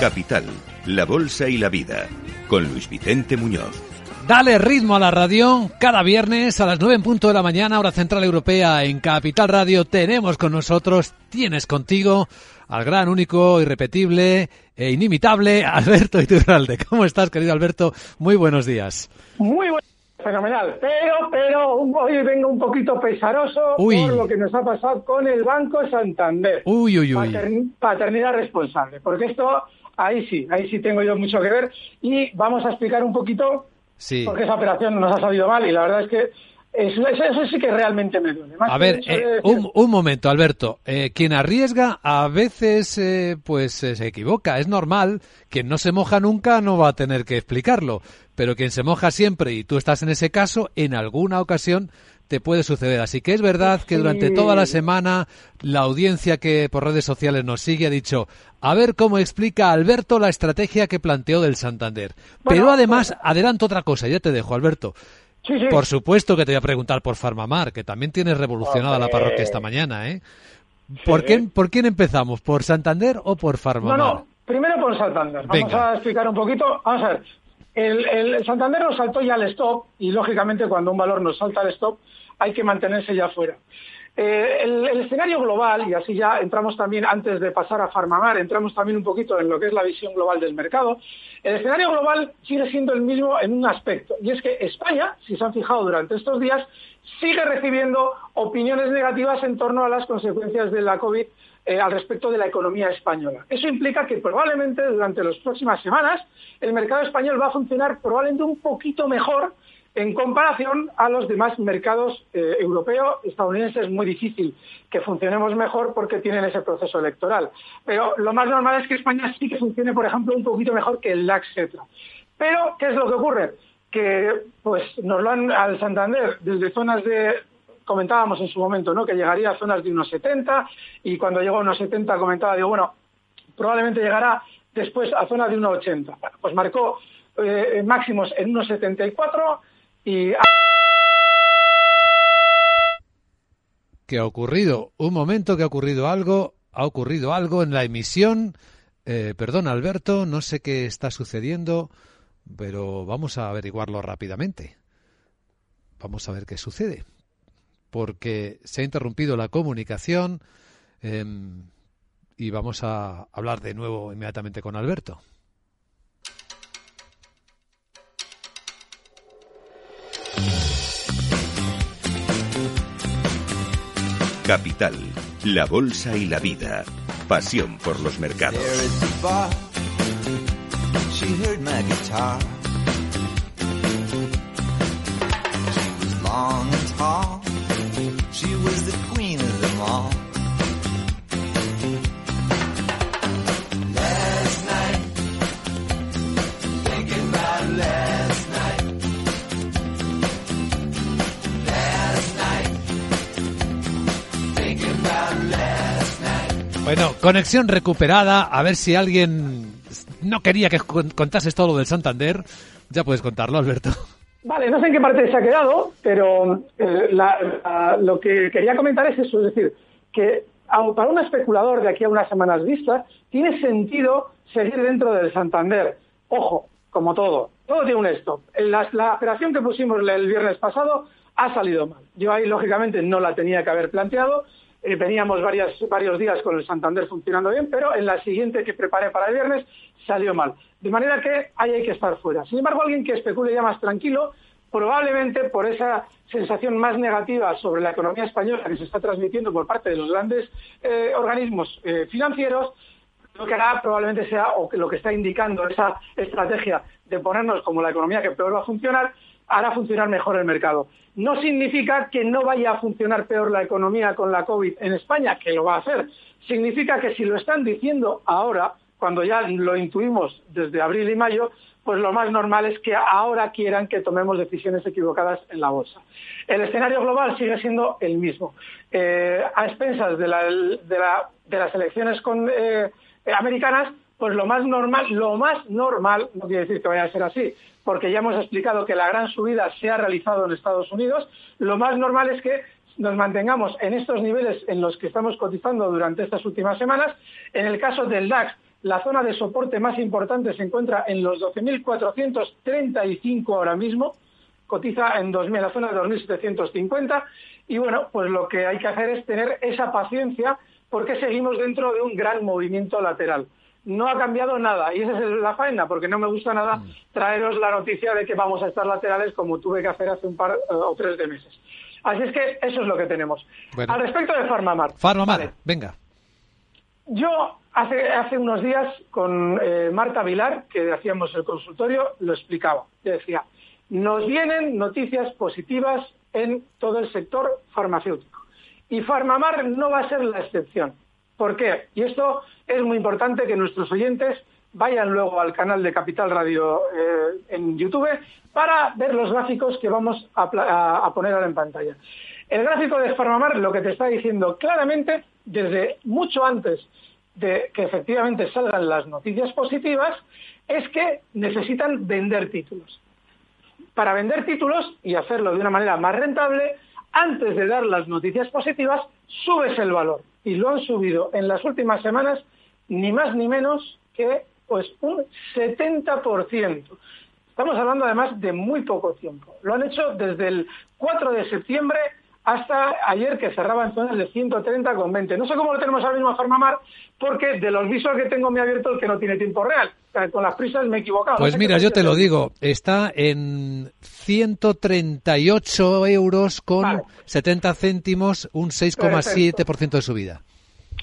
Capital, la Bolsa y la Vida, con Luis Vicente Muñoz. Dale ritmo a la radio. Cada viernes a las 9 en punto de la mañana, hora central europea, en Capital Radio, tenemos con nosotros, tienes contigo, al gran, único, irrepetible e inimitable Alberto Iturralde. ¿Cómo estás, querido Alberto? Muy buenos días. Muy buenos Fenomenal, pero, pero hoy vengo un poquito pesaroso por lo que nos ha pasado con el Banco Santander. Uy, uy, uy. paternidad responsable, porque esto ahí sí, ahí sí tengo yo mucho que ver y vamos a explicar un poquito sí. por qué esa operación nos ha salido mal y la verdad es que eso, sí que realmente me duele. a ver, eh, un, momento, Alberto. Eh, quien arriesga a veces eh, pues se equivoca. Es normal. Quien no se moja nunca no va a tener que explicarlo. Pero quien se moja siempre y tú estás en ese caso, en alguna ocasión te puede suceder. Así que es verdad que durante toda la semana la audiencia que por redes sociales nos sigue ha dicho a ver cómo explica Alberto la estrategia que planteó del Santander. Pero además, pues- adelanto otra cosa, ya te dejo, Alberto. Por supuesto que te voy a preguntar por Farmamar, que también tienes revolucionada la parroquia esta mañana, ¿eh? ¿Por, quién, ¿Por quién empezamos? ¿Por Santander o por Farmamar? No, no, primero por Santander. Vamos a explicar un poquito. Vamos a ver, el, el, Santander nos saltó ya al stop y lógicamente cuando un valor nos salta al stop hay que mantenerse ya fuera. Eh, el, escenario global, y así ya entramos también, antes de pasar a Farmamar, entramos también un poquito en lo que es la visión global del mercado, el escenario global sigue siendo el mismo en un aspecto, y es que España, si se han fijado durante estos días, sigue recibiendo opiniones negativas en torno a las consecuencias de la COVID eh, al respecto de la economía española. Eso implica que probablemente durante las próximas semanas el mercado español va a funcionar probablemente un poquito mejor en comparación a los demás mercados eh, europeos, estadounidenses, es muy difícil que funcionemos mejor porque tienen ese proceso electoral. Pero lo más normal es que España sí que funcione, por ejemplo, un poquito mejor que el LAX, etc. Pero, ¿qué es lo que ocurre? Que pues nos lo han al Santander desde zonas de comentábamos en su momento, ¿no? Que llegaría a zonas de unos 70 y cuando llegó a unos 70 comentaba, digo, bueno, probablemente llegará después a zonas de unos 80. pues marcó eh, máximos en unos 74 y... ¿Qué ha ocurrido? Un momento que ha ocurrido algo, ha ocurrido algo en la emisión. Eh, perdón, Alberto, no sé qué está sucediendo, pero vamos a averiguarlo rápidamente. Vamos a ver qué sucede. Porque se ha interrumpido la comunicación em, y vamos a hablar de nuevo inmediatamente con Alberto. Capital, la Bolsa y la Vida. Pasión por los mercados. Bueno, conexión recuperada. A ver si alguien no quería que contases todo lo del Santander. Ya puedes contarlo, Alberto. Vale, no sé en qué parte se ha quedado, pero eh, lo que quería comentar es eso, es decir, que para un especulador de aquí a unas semanas vistas, tiene sentido seguir dentro del Santander. Ojo, como todo, todo tiene un stop. La, la operación que pusimos el viernes pasado ha salido mal. Yo ahí, lógicamente, no la tenía que haber planteado eh, veníamos varios días con el Santander funcionando bien, pero en la siguiente que preparé para el viernes salió mal. De manera que ahí hay que estar fuera. Sin embargo, alguien que especule ya más tranquilo, probablemente por esa sensación más negativa sobre la economía española que se está transmitiendo por parte de los grandes eh, organismos eh, financieros, lo que hará probablemente sea, o lo que está indicando esa estrategia de ponernos como la economía que peor va a funcionar, hará funcionar mejor el mercado. No significa que no vaya a funcionar peor la economía con la COVID en España, que lo va a hacer. Significa que si lo están diciendo ahora, cuando ya lo intuimos desde abril y mayo, pues lo más normal es que ahora quieran que tomemos decisiones equivocadas en la bolsa. El escenario global sigue siendo el mismo. Eh, a expensas de, las elecciones eh, americanas, pues lo más normal, lo más normal, no quiere decir que vaya a ser así, porque ya hemos explicado que la gran subida se ha realizado en Estados Unidos, lo más normal es que nos mantengamos en estos niveles en los que estamos cotizando durante estas últimas semanas. En el caso del DAX, la zona de soporte más importante se encuentra en los 12.435 ahora mismo, cotiza en 2000, la zona de 2.750 y bueno, pues lo que hay que hacer es tener esa paciencia porque seguimos dentro de un gran movimiento lateral. No ha cambiado nada y esa es la faena porque no me gusta nada mm. traeros la noticia de que vamos a estar laterales como tuve que hacer hace un par eh, o tres de meses. Así es que eso es lo que tenemos. Al respecto de Farmamar. Farmamar, venga. Yo hace, hace unos días con eh, Marta Vilar, que hacíamos el consultorio, lo explicaba. decía, nos vienen noticias positivas en todo el sector farmacéutico. Y Farmamar no va a ser la excepción. ¿Por qué? Y esto es muy importante que nuestros oyentes vayan luego al canal de Capital Radio eh, en YouTube para ver los gráficos que vamos a, poner ahora en pantalla. El gráfico de Farmamar lo que te está diciendo claramente desde mucho antes de que efectivamente salgan las noticias positivas es que necesitan vender títulos. Para vender títulos y hacerlo de una manera más rentable, antes de dar las noticias positivas, subes el valor. Y lo han subido en las últimas semanas ni más ni menos que pues un 70%. Estamos hablando además de muy poco tiempo. Lo han hecho desde el 4 de septiembre hasta ayer que cerraba en zonas de 130 con 20. No sé cómo lo tenemos ahora mismo a Farmamar, porque de los visos que tengo me ha abierto el que no tiene tiempo real. Con las prisas me he equivocado. Pues mira, yo te lo digo, está en 138 euros con 70 céntimos, un 6,7% de subida.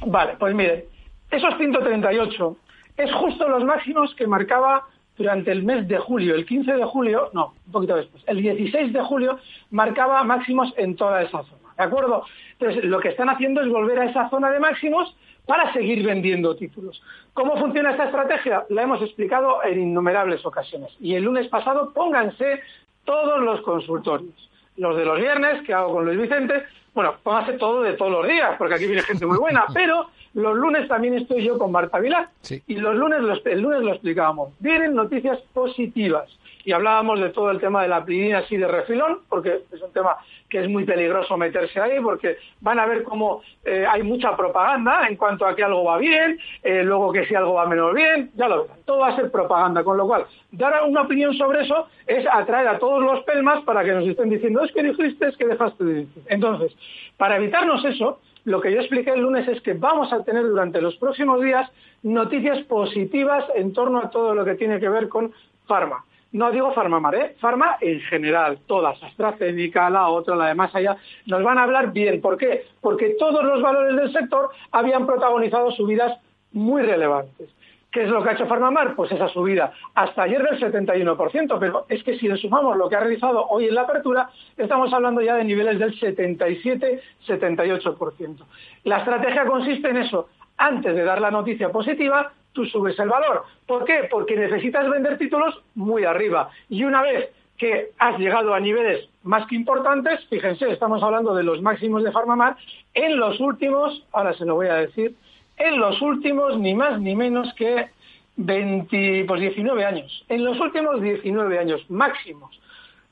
Vale, pues mire, esos 138 es justo los máximos que marcaba durante el mes de julio, el 15 de julio, no, un poquito después, el 16 de julio marcaba máximos en toda esa zona, ¿de acuerdo? Entonces, lo que están haciendo es volver a esa zona de máximos para seguir vendiendo títulos. ¿Cómo funciona esta estrategia? La hemos explicado en innumerables ocasiones. Y el lunes pasado pónganse todos los consultorios. Los de los viernes, que hago con Luis Vicente, bueno, pónganse todo de todos los días, porque aquí viene gente muy buena, pero los lunes también estoy yo con Marta Vilar y los lunes, el lunes lo explicábamos. Vienen noticias positivas y hablábamos de todo el tema de la pridina así de refilón, porque es un tema que es muy peligroso meterse ahí, porque van a ver cómo eh, hay mucha propaganda en cuanto a que algo va bien, eh, luego que si algo va menos bien, ya lo verán, todo va a ser propaganda, con lo cual dar una opinión sobre eso es atraer a todos los pelmas para que nos estén diciendo, es que dijiste, es que dejaste de decir. Entonces, para evitarnos eso, lo que yo expliqué el lunes es que vamos a tener durante los próximos días noticias positivas en torno a todo lo que tiene que ver con Pharma. No digo Farmamar, ¿eh? Farma en general, todas, AstraZeneca, la otra, la de más allá, nos van a hablar bien. ¿Por qué? Porque todos los valores del sector habían protagonizado subidas muy relevantes. ¿Qué es lo que ha hecho Farmamar? Pues esa subida hasta ayer del 71%, pero es que si le sumamos lo que ha realizado hoy en la apertura, estamos hablando ya de niveles del 77-78%. La estrategia consiste en eso. Antes de dar la noticia positiva, tú subes el valor. ¿Por qué? Porque necesitas vender títulos muy arriba. Y una vez que has llegado a niveles más que importantes, fíjense, estamos hablando de los máximos de Farmamar, en los últimos, ahora se lo voy a decir, en los últimos ni más ni menos que 20, pues 19 años. En los últimos 19 años máximos.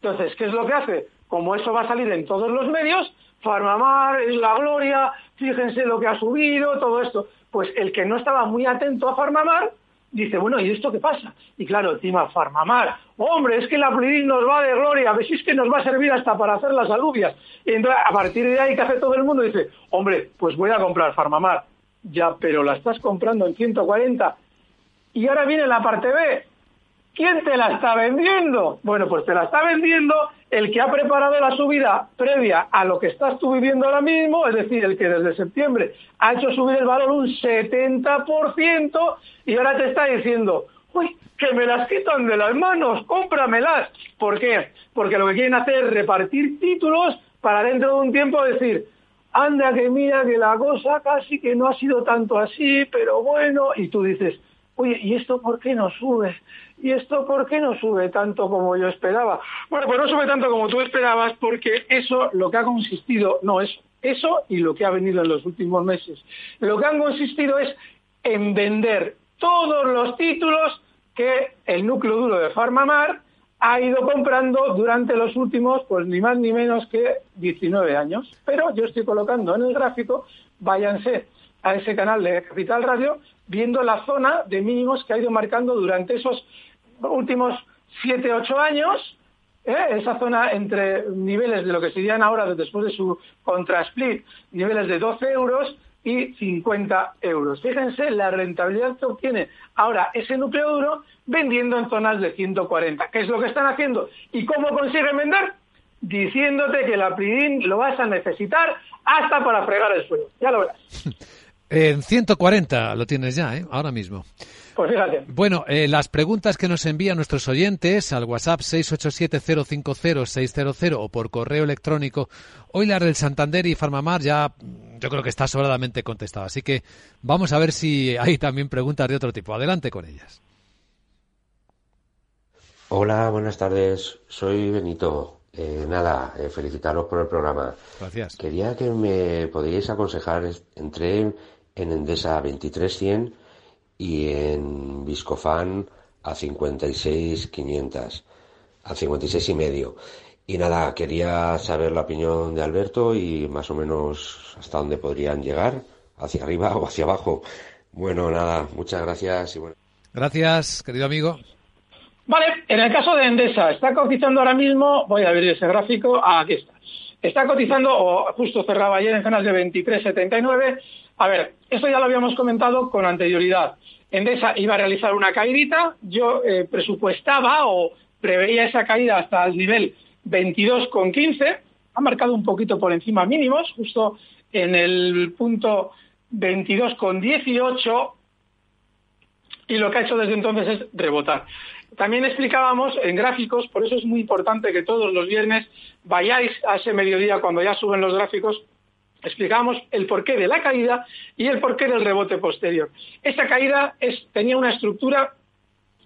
Entonces, ¿qué es lo que hace? Como eso va a salir en todos los medios, Farmamar es la gloria, fíjense lo que ha subido, todo esto. Pues el que no estaba muy atento a Farmamar, dice, bueno, ¿y esto qué pasa? Y claro, encima Farmamar, hombre, es que la Plidin nos va de gloria, a ver si es que nos va a servir hasta para hacer las alubias. Y entonces, a partir de ahí, ¿qué hace todo el mundo? Dice, hombre, pues voy a comprar Farmamar. Ya, pero la estás comprando en 140. Y ahora viene la parte B. ¿Quién te la está vendiendo? Bueno, pues te la está vendiendo el que ha preparado la subida previa a lo que estás tú viviendo ahora mismo, es decir, el que desde septiembre ha hecho subir el valor un 70% y ahora te está diciendo, uy, que me las quitan de las manos, cómpramelas. ¿Por qué? Porque lo que quieren hacer es repartir títulos para dentro de un tiempo decir, anda que mira que la cosa casi que no ha sido tanto así, pero bueno, y tú dices, oye, ¿y esto por qué no sube? ¿Y esto por qué no sube tanto como yo esperaba? Bueno, pues no sube tanto como tú esperabas porque eso lo que ha consistido, no es eso y lo que ha venido en los últimos meses. Lo que han consistido es en vender todos los títulos que el núcleo duro de Farmamar ha ido comprando durante los últimos, pues ni más ni menos que 19 años. Pero yo estoy colocando en el gráfico, váyanse a ese canal de Capital Radio, viendo la zona de mínimos que ha ido marcando durante esos últimos 7, 8 años, ¿eh? esa zona entre niveles de lo que serían ahora después de su contra-split, niveles de 12 euros y 50 euros. Fíjense la rentabilidad que obtiene ahora ese núcleo duro vendiendo en zonas de 140. ¿Qué es lo que están haciendo? ¿Y cómo consiguen vender? Diciéndote que la PRIDIN lo vas a necesitar hasta para fregar el suelo. Ya lo verás. En 140 lo tienes ya, ¿eh? ahora mismo. Pues fíjate. Bueno, eh, las preguntas que nos envían nuestros oyentes al WhatsApp 687-050-600 o por correo electrónico, hoy la del Santander y Farmamar ya yo creo que está sobradamente contestada. Así que vamos a ver si hay también preguntas de otro tipo. Adelante con ellas. Hola, buenas tardes. Soy Benito. Eh, nada, eh, felicitaros por el programa. Gracias. Quería que me podríais aconsejar, entré en Endesa 2300 y en Viscofan a 56.500, a 56 y medio. Y nada, quería saber la opinión de Alberto y más o menos hasta dónde podrían llegar, hacia arriba o hacia abajo. Bueno, nada, muchas gracias y bueno. Gracias, querido amigo. Vale, en el caso de Endesa, está cotizando ahora mismo, voy a abrir ese gráfico, ah, aquí está. Está cotizando, o justo cerraba ayer en zonas de 23.79. A ver, esto ya lo habíamos comentado con anterioridad. Endesa iba a realizar una caídita, yo eh, presupuestaba o preveía esa caída hasta el nivel 22,15, ha marcado un poquito por encima mínimos, justo en el punto 22,18 y lo que ha hecho desde entonces es rebotar. También explicábamos en gráficos, por eso es muy importante que todos los viernes vayáis a ese mediodía cuando ya suben los gráficos, explicábamos el porqué de la caída y el porqué del rebote posterior. Esta caída tenía una estructura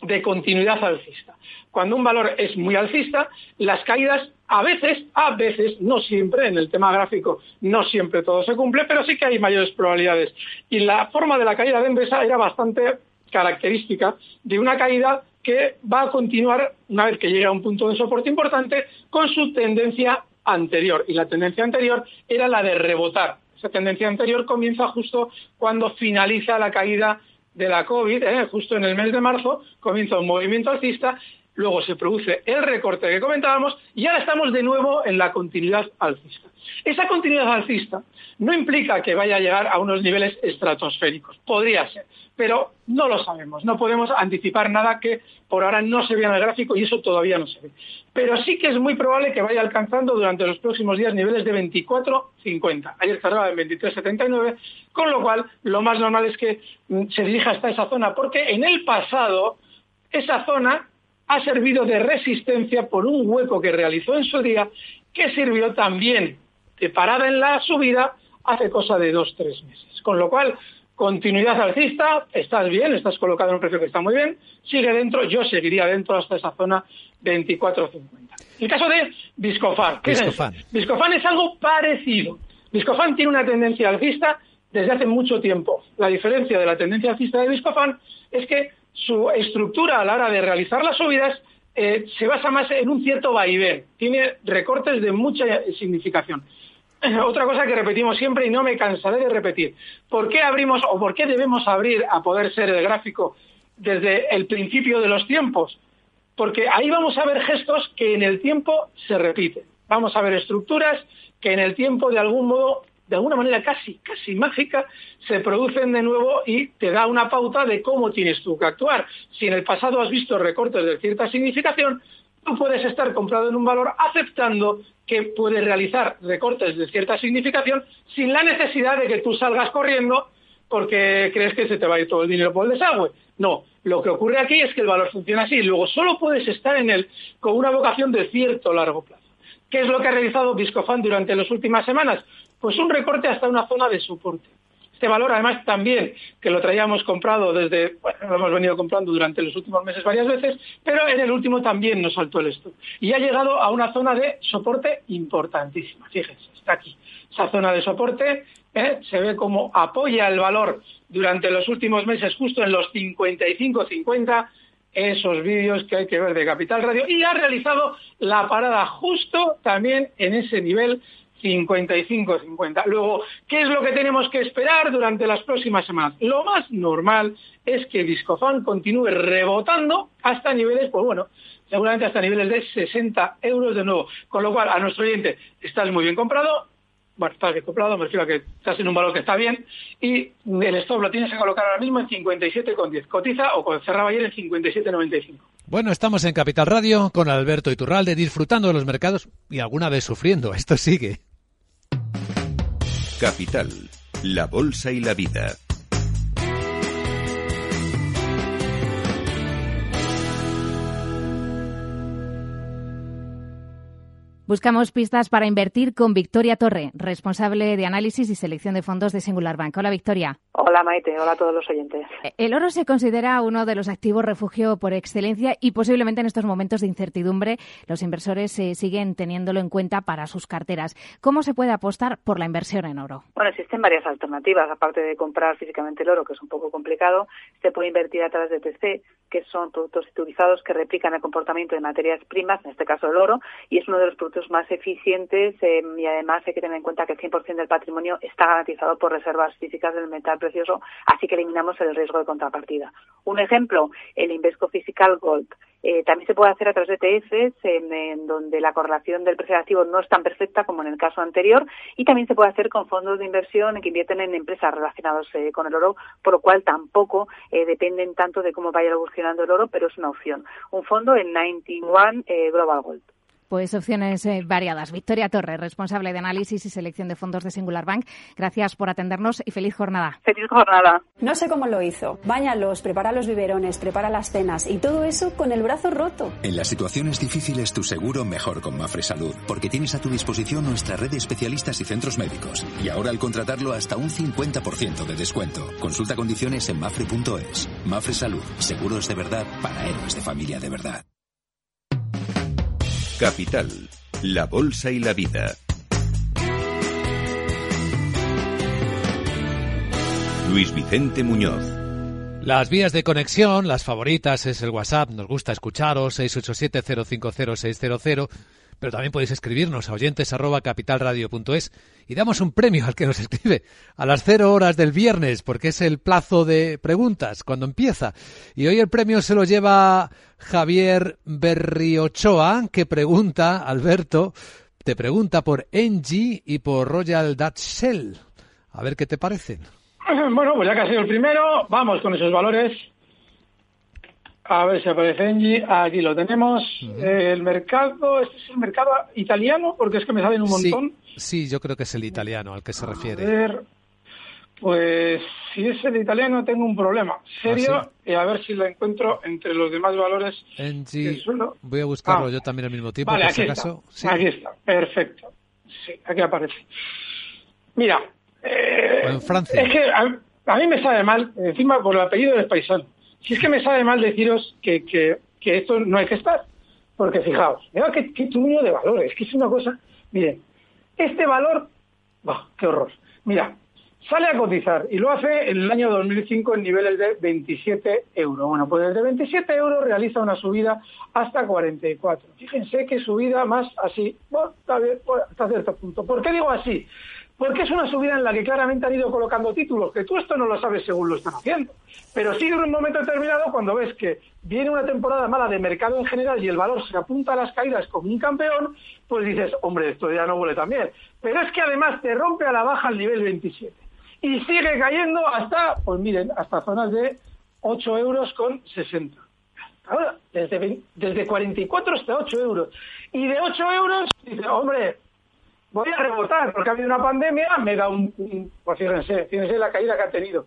de continuidad alcista. Cuando un valor es muy alcista, las caídas a veces, a veces, no siempre, en el tema gráfico no siempre todo se cumple, pero sí que hay mayores probabilidades. Y la forma de la caída de Endesa era bastante característica de una caída que va a continuar, una vez que llegue a un punto de soporte importante, con su tendencia anterior. Y la tendencia anterior era la de rebotar. Esa tendencia anterior comienza justo cuando finaliza la caída de la COVID, ¿eh? justo en el mes de marzo, comienza un movimiento alcista, luego se produce el recorte que comentábamos y ahora estamos de nuevo en la continuidad alcista. Esa continuidad alcista no implica que vaya a llegar a unos niveles estratosféricos, podría ser, pero no lo sabemos, no podemos anticipar nada que por ahora no se vea en el gráfico y eso todavía no se ve. Pero sí que es muy probable que vaya alcanzando durante los próximos días niveles de 24.50. Ayer cerraba en 23.79, con lo cual lo más normal es que mm, se dirija hasta esa zona, porque en el pasado esa zona ha servido de resistencia por un hueco que realizó en su día, que sirvió también de parada en la subida hace cosa de dos, tres meses. Con lo cual, continuidad alcista, estás bien, estás colocado en un precio que está muy bien, sigue dentro, yo seguiría dentro hasta esa zona 24.50. El caso de Viscofan. ¿qué Viscofan. es? Viscofan es algo parecido. Viscofan tiene una tendencia alcista desde hace mucho tiempo. La diferencia de la tendencia alcista de Viscofan es que su estructura a la hora de realizar las subidas eh, se basa más en un cierto vaivén, tiene recortes de mucha significación. Otra cosa que repetimos siempre y no me cansaré de repetir. ¿Por qué abrimos o por qué debemos abrir a poder ser el gráfico desde el principio de los tiempos, porque ahí vamos a ver gestos que en el tiempo se repiten. Vamos a ver estructuras que en el tiempo de algún modo, de alguna manera casi, casi mágica, se producen de nuevo y te da una pauta de cómo tienes tú que actuar. Si en el pasado has visto recortes de cierta significación, tú puedes estar comprado en un valor aceptando que puedes realizar recortes de cierta significación sin la necesidad de que tú salgas corriendo porque crees que se te va a ir todo el dinero por el desagüe. No, lo que ocurre aquí es que el valor funciona así. Luego solo puedes estar en él con una vocación de cierto largo plazo. ¿Qué es lo que ha realizado Viscofan durante las últimas semanas? Pues un recorte hasta una zona de soporte. Este valor, además, también, que lo traíamos comprado desde, bueno, lo hemos venido comprando durante los últimos meses varias veces, pero en el último también nos saltó el stop. Y ha llegado a una zona de soporte importantísima. Fíjense, está aquí. Esa zona de soporte ¿eh? se ve como apoya el valor durante los últimos meses justo en los 55-50 esos vídeos que hay que ver de Capital Radio y ha realizado la parada justo también en ese nivel 55-50. Luego, ¿qué es lo que tenemos que esperar durante las próximas semanas? Lo más normal es que Discofan continúe rebotando hasta niveles, pues bueno, seguramente hasta niveles de 60 euros de nuevo. Con lo cual, a nuestro oyente, estás muy bien comprado, bueno, estás bien comprado, me refiero a que estás en un valor que está bien, y el stop lo tienes que colocar ahora mismo en 57,10. Cotiza o cerraba ayer en 57,95. Bueno, estamos en Capital Radio con Alberto Iturralde disfrutando de los mercados y alguna vez sufriendo. Esto sigue. Capital, la Bolsa y la Vida. Buscamos pistas para invertir con Victoria Torre, responsable de análisis y selección de fondos de Singular Bank. Hola, Victoria. Hola, Maite. Hola a todos los oyentes. Eh, el oro se considera uno de los activos refugio por excelencia y posiblemente en estos momentos de incertidumbre los inversores eh, siguen teniéndolo en cuenta para sus carteras. ¿Cómo se puede apostar por la inversión en oro? Bueno, existen varias alternativas. Aparte de comprar físicamente el oro, que es un poco complicado, se puede invertir a través de TC, que son productos titulizados que replican el comportamiento de materias primas, en este caso el oro, y es uno de los productos más eficientes em, y además hay que tener en cuenta que el 100% del patrimonio está garantizado por reservas físicas del metal precioso, así que eliminamos el riesgo de contrapartida. Un ejemplo, el Invesco Physical Gold. Eh, también se puede hacer a través de ETFs, en, donde la correlación del precio activo no es tan perfecta como en el caso anterior, y también se puede hacer con fondos de inversión que invierten en empresas relacionadas eh, con el oro, por lo cual tampoco eh, dependen tanto de cómo vaya evolucionando el oro, pero es una opción. Un fondo en 91 Global Gold. Pues opciones eh, variadas. Victoria Torres, responsable de análisis y selección de fondos de Singular Bank. Gracias por atendernos y feliz jornada. Feliz jornada. No sé cómo lo hizo. Báñalos, prepara los biberones, prepara las cenas y todo eso con el brazo roto. En las situaciones difíciles tu seguro mejor con Mafre Salud, porque tienes a tu disposición nuestra red de especialistas y centros médicos. Y ahora al contratarlo hasta un 50% de descuento. Consulta condiciones en mafre.es. Mafre Salud, seguros de verdad para héroes de familia de verdad. Capital, la Bolsa y la Vida. Luis Vicente Muñoz. Las vías de conexión, las favoritas es el WhatsApp, nos gusta escucharos, 687-050-600, pero también podéis escribirnos a oyentes arroba capitalradio.es y damos un premio al que nos escribe a las cero horas del viernes, porque es el plazo de preguntas cuando empieza. Y hoy el premio se lo lleva Javier Berriochoa, que pregunta, Alberto, te pregunta por Engie y por Royal Dutch Shell. A ver qué te parecen. Bueno, pues ya que ha sido el primero, vamos con esos valores. A ver si aparece Engie. Aquí lo tenemos. el mercado, este es el mercado italiano, porque es que me salen un montón. Sí, yo creo que es el italiano al que se refiere. A ver, pues si es el italiano tengo un problema serio ¿Ah, y a ver si lo encuentro entre los demás valores Engie, Voy a buscarlo Ah. yo también al mismo tiempo, Vale, por aquí si está. acaso. Sí. Aquí está, perfecto. Sí, aquí aparece. Mira, eh, en Francia. es que a, a mí me sabe mal, encima por el apellido del paisano, si es que me sabe mal deciros que, que, esto no hay que estar, porque fijaos, mira qué, qué de valores, que es una cosa, miren, este valor, qué horror, mira, sale a cotizar y lo hace en el año 2005 en niveles de 27 euros. Bueno, pues desde 27 euros realiza una subida hasta 44. Fíjense qué subida más así, está bueno, hasta cierto punto. ¿Por qué digo así? Porque es una subida en la que claramente han ido colocando títulos, que tú esto no lo sabes según lo están haciendo. Pero sí en un momento determinado, cuando ves que viene una temporada mala de mercado en general y el valor se apunta a las caídas como un campeón, pues dices, hombre, esto ya no huele tan bien. Pero es que además te rompe a la baja el nivel 27. Y sigue cayendo hasta, pues miren, hasta zonas de 8 euros con 60. Ahora, desde, desde 44 hasta 8 euros. Y de 8 euros, dice, hombre, voy a rebotar, porque ha habido una pandemia, me da un, pues fíjense, fíjense la caída que ha tenido.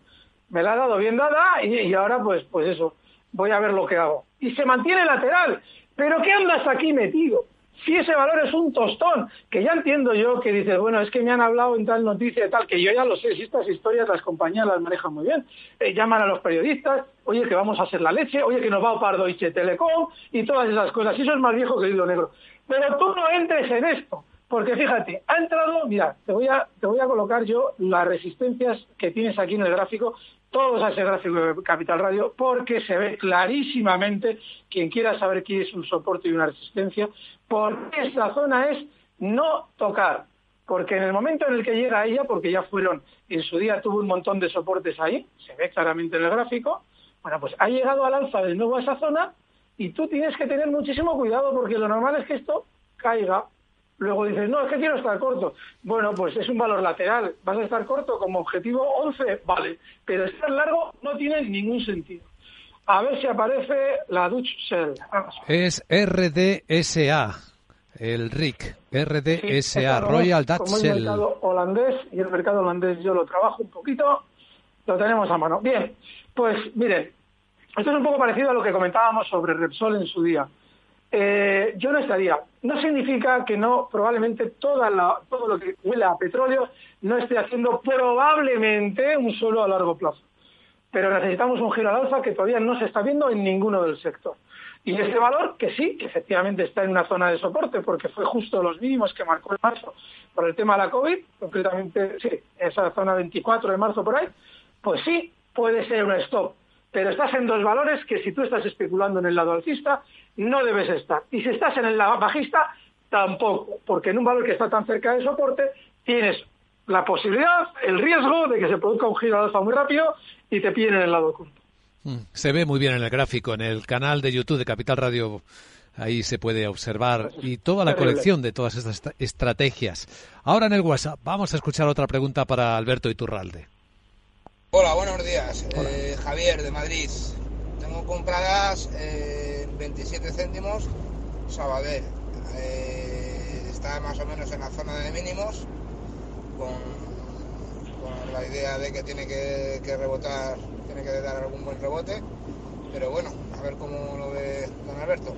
Me la ha dado bien dada y, ahora pues, pues eso, voy a ver lo que hago. Y se mantiene lateral. ¿Pero qué andas aquí metido? Si ese valor es un tostón, que ya entiendo yo que dices, bueno, es que me han hablado en tal noticia y tal, que yo ya lo sé, si estas historias las compañías las manejan muy bien. Eh, llaman a los periodistas, oye, que vamos a hacer la leche, oye, que nos va a opar Deutsche Telecom y todas esas cosas. Y eso es más viejo que el hilo negro. Pero tú no entres en esto. Porque fíjate, ha entrado, mira, te voy a, te voy a colocar yo las resistencias que tienes aquí en el gráfico, todos a ese gráfico de Capital Radio, porque se ve clarísimamente, quien quiera saber qué es un soporte y una resistencia, porque esa zona es no tocar. Porque en el momento en el que llega a ella, porque ya fueron, en su día tuvo un montón de soportes ahí, se ve claramente en el gráfico, bueno, pues ha llegado al alza de nuevo a esa zona y tú tienes que tener muchísimo cuidado porque lo normal es que esto caiga Luego dices, no, es que quiero estar corto. Bueno, pues es un valor lateral. ¿Vas a estar corto como objetivo 11? Vale. Pero estar largo no tiene ningún sentido. A ver si aparece la Dutch Shell. Es RDSA, el RIC. RDSA, Royal Dutch como el mercado holandés, y el mercado holandés yo lo trabajo un poquito, lo tenemos a mano. Bien, pues miren, esto es un poco parecido a lo que comentábamos sobre Repsol en su día. Eh, yo no estaría. No significa que no, probablemente toda todo lo que huele a petróleo no esté haciendo probablemente un suelo a largo plazo. Pero necesitamos un giro al alza que todavía no se está viendo en ninguno del sector. Y este valor, que sí, que efectivamente está en una zona de soporte, porque fue justo los mínimos que marcó en marzo por el tema de la COVID, concretamente, sí, esa zona 24 de marzo por ahí, pues sí, puede ser un stop. Pero estás en dos valores que si tú estás especulando en el lado alcista, no debes estar. Y si estás en el bajista, tampoco, porque en un valor que está tan cerca del soporte, tienes la posibilidad, el riesgo de que se produzca un giro al alza muy rápido y te pillen en el lado oculto. Mm, se ve muy bien en el gráfico, en el canal de YouTube de Capital Radio. Ahí se puede observar y toda la colección de todas estas estrategias. Ahora en el WhatsApp vamos a escuchar otra pregunta para Alberto Iturralde. Hola, buenos días. Eh, Javier de Madrid. Tengo compradas eh, 27 céntimos Sabadell. Eh, está más o menos en la zona de mínimos, con, la idea de que tiene que, rebotar, tiene que dar algún buen rebote. Pero bueno, a ver cómo lo ve don Alberto.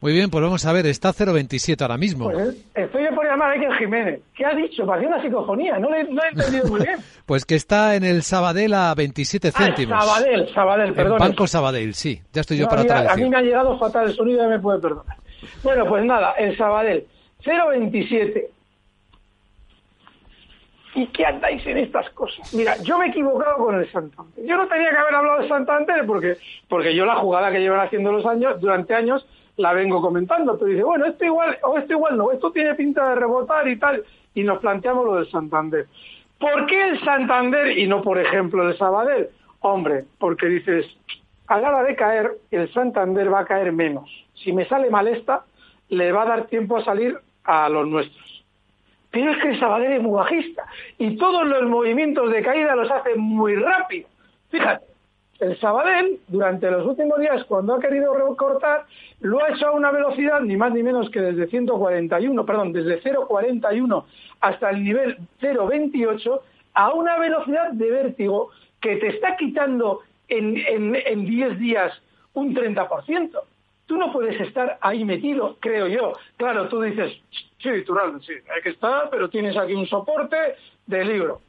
Muy bien, pues vamos a ver, está 0,27 ahora mismo. Pues estoy por llamar a Iker Jiménez. ¿Qué ha dicho? Parecía una psicofonía, no, le, no he entendido muy bien. pues que está en el Sabadell a 27 ah, céntimos. Ah, Sabadell, Sabadell, perdón. El Banco Sabadell, sí, ya estoy yo para traducir. A mí me ha llegado fatal el sonido y me puede perdonar. Bueno, pues nada, el Sabadell, 0,27. ¿Y qué andáis en estas cosas? Mira, yo me he equivocado con el Santander. Yo no tenía que haber hablado de Santander porque, porque yo la jugada que llevan haciendo los años, durante años la vengo comentando. Tú dices, bueno, esto igual, o esto igual no, esto tiene pinta de rebotar y tal, y nos planteamos lo del Santander. ¿Por qué el Santander y no, por ejemplo, el Sabadell? Hombre, porque dices, a la hora de caer, el Santander va a caer menos. Si me sale mal esta, le va a dar tiempo a salir a los nuestros. Pero es que el Sabadell es muy bajista y todos los movimientos de caída los hace muy rápido. Fíjate, el Sabadell, durante los últimos días, cuando ha querido recortar, lo ha hecho a una velocidad ni más ni menos que desde 141, perdón, desde 0,41 hasta el nivel 0,28, a una velocidad de vértigo que te está quitando en, en, 10 días un 30%. Tú no puedes estar ahí metido, creo yo. Claro, tú dices, sí, Tural, sí, hay que estar, pero tienes aquí un soporte de libro.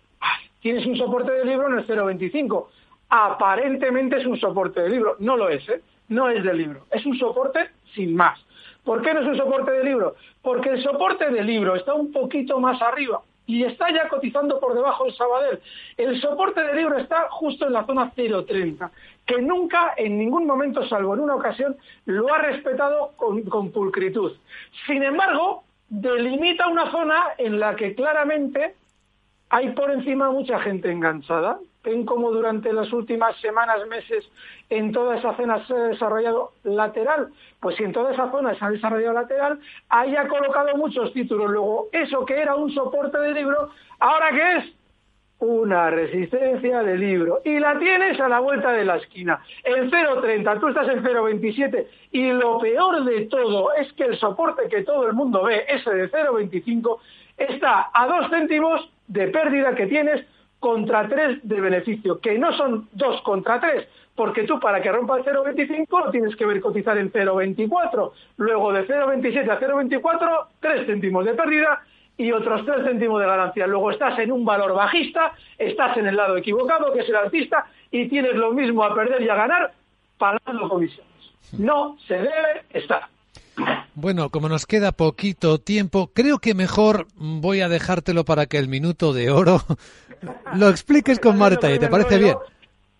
Tienes un soporte de libro en el 0,25 aparentemente es un soporte de libro. No lo es, ¿eh? No es de libro. Es un soporte sin más. ¿Por qué no es un soporte de libro? Porque el soporte de libro está un poquito más arriba y está ya cotizando por debajo del Sabadell. El soporte de libro está justo en la zona 0,30, que nunca, en ningún momento, salvo en una ocasión, lo ha respetado con, con pulcritud. Sin embargo, delimita una zona en la que claramente hay por encima mucha gente enganchada. Ven como durante las últimas semanas, meses, en toda esa zona se ha desarrollado lateral. Pues si en toda esa zona se ha desarrollado lateral, haya colocado muchos títulos. Luego, eso que era un soporte de libro, ¿ahora qué es? Una resistencia de libro. Y la tienes a la vuelta de la esquina. En 0,30, tú estás en 0,27. Y lo peor de todo es que el soporte que todo el mundo ve, ese de 0,25, está a dos céntimos de pérdida que tienes contra tres de beneficio, que no son dos contra tres, porque tú para que rompa el 0,25 tienes que ver cotizar en 0,24, luego de 0,27 a 0,24, tres céntimos de pérdida y otros tres céntimos de ganancia. Luego estás en un valor bajista, estás en el lado equivocado, que es el artista, y tienes lo mismo a perder y a ganar pagando comisiones. No se debe estar. Bueno, como nos queda poquito tiempo, creo que mejor voy a dejártelo para que el minuto de oro lo expliques con Marta y te parece bien.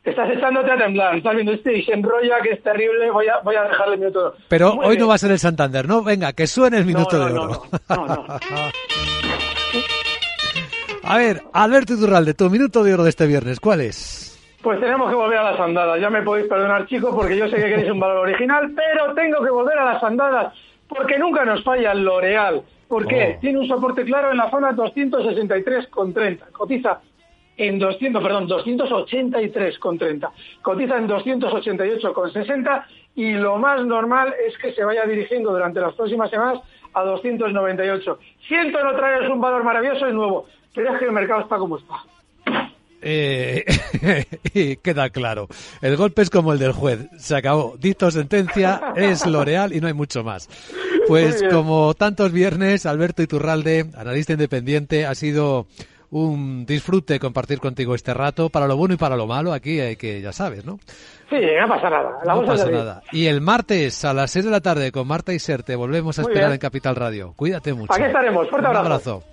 Estás echándote a temblar, estás viendo este y se enrolla que es terrible, voy a, voy a dejarle el minuto de oro. Pero hoy no va a ser el Santander, ¿no? Venga, que suene el minuto de oro. a ver, Alberto Iturralde, tu minuto de oro de este viernes, ¿cuál es? Pues tenemos que volver a las andadas. Ya me podéis perdonar, chicos, porque yo sé que queréis un valor original, pero tengo que volver a las andadas porque nunca nos falla el L'Oreal. ¿Por qué? Oh. Tiene un soporte claro en la zona 263,30. Cotiza en 200, perdón, 283,30. Cotiza en 288,60 y lo más normal es que se vaya dirigiendo durante las próximas semanas a 298. Siento no traeros un valor maravilloso y nuevo, pero es que el mercado está como está. Eh, y queda claro. El golpe es como el del juez. Se acabó. Dicto sentencia, es L'Oreal y no hay mucho más. Pues como tantos viernes, Alberto Iturralde, analista independiente, ha sido un disfrute compartir contigo este rato, para lo bueno y para lo malo, aquí hay que, ya sabes, ¿no? Sí, no pasa nada. no pasa nada. Y el martes a las 6 de la tarde con Marta y Serte volvemos a esperar en Capital Radio. Cuídate mucho. Aquí estaremos. Fuerte abrazo.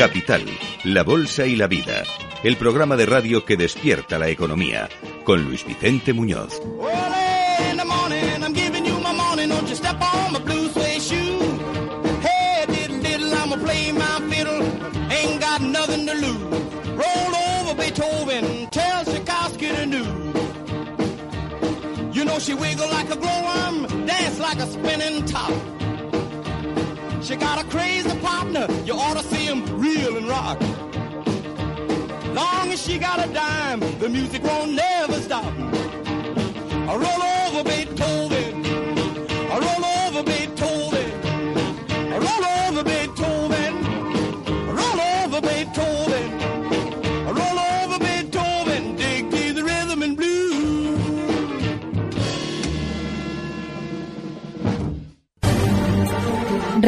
Capital, la Bolsa y la Vida. El programa de radio que despierta la economía. Con Luis Vicente Muñoz. You know she wiggle like a glowworm, dance like a spinning top. She got a crazy partner, you ought to see him reel and rock. Long as she got a dime, the music won't never stop. Roll over Beethoven,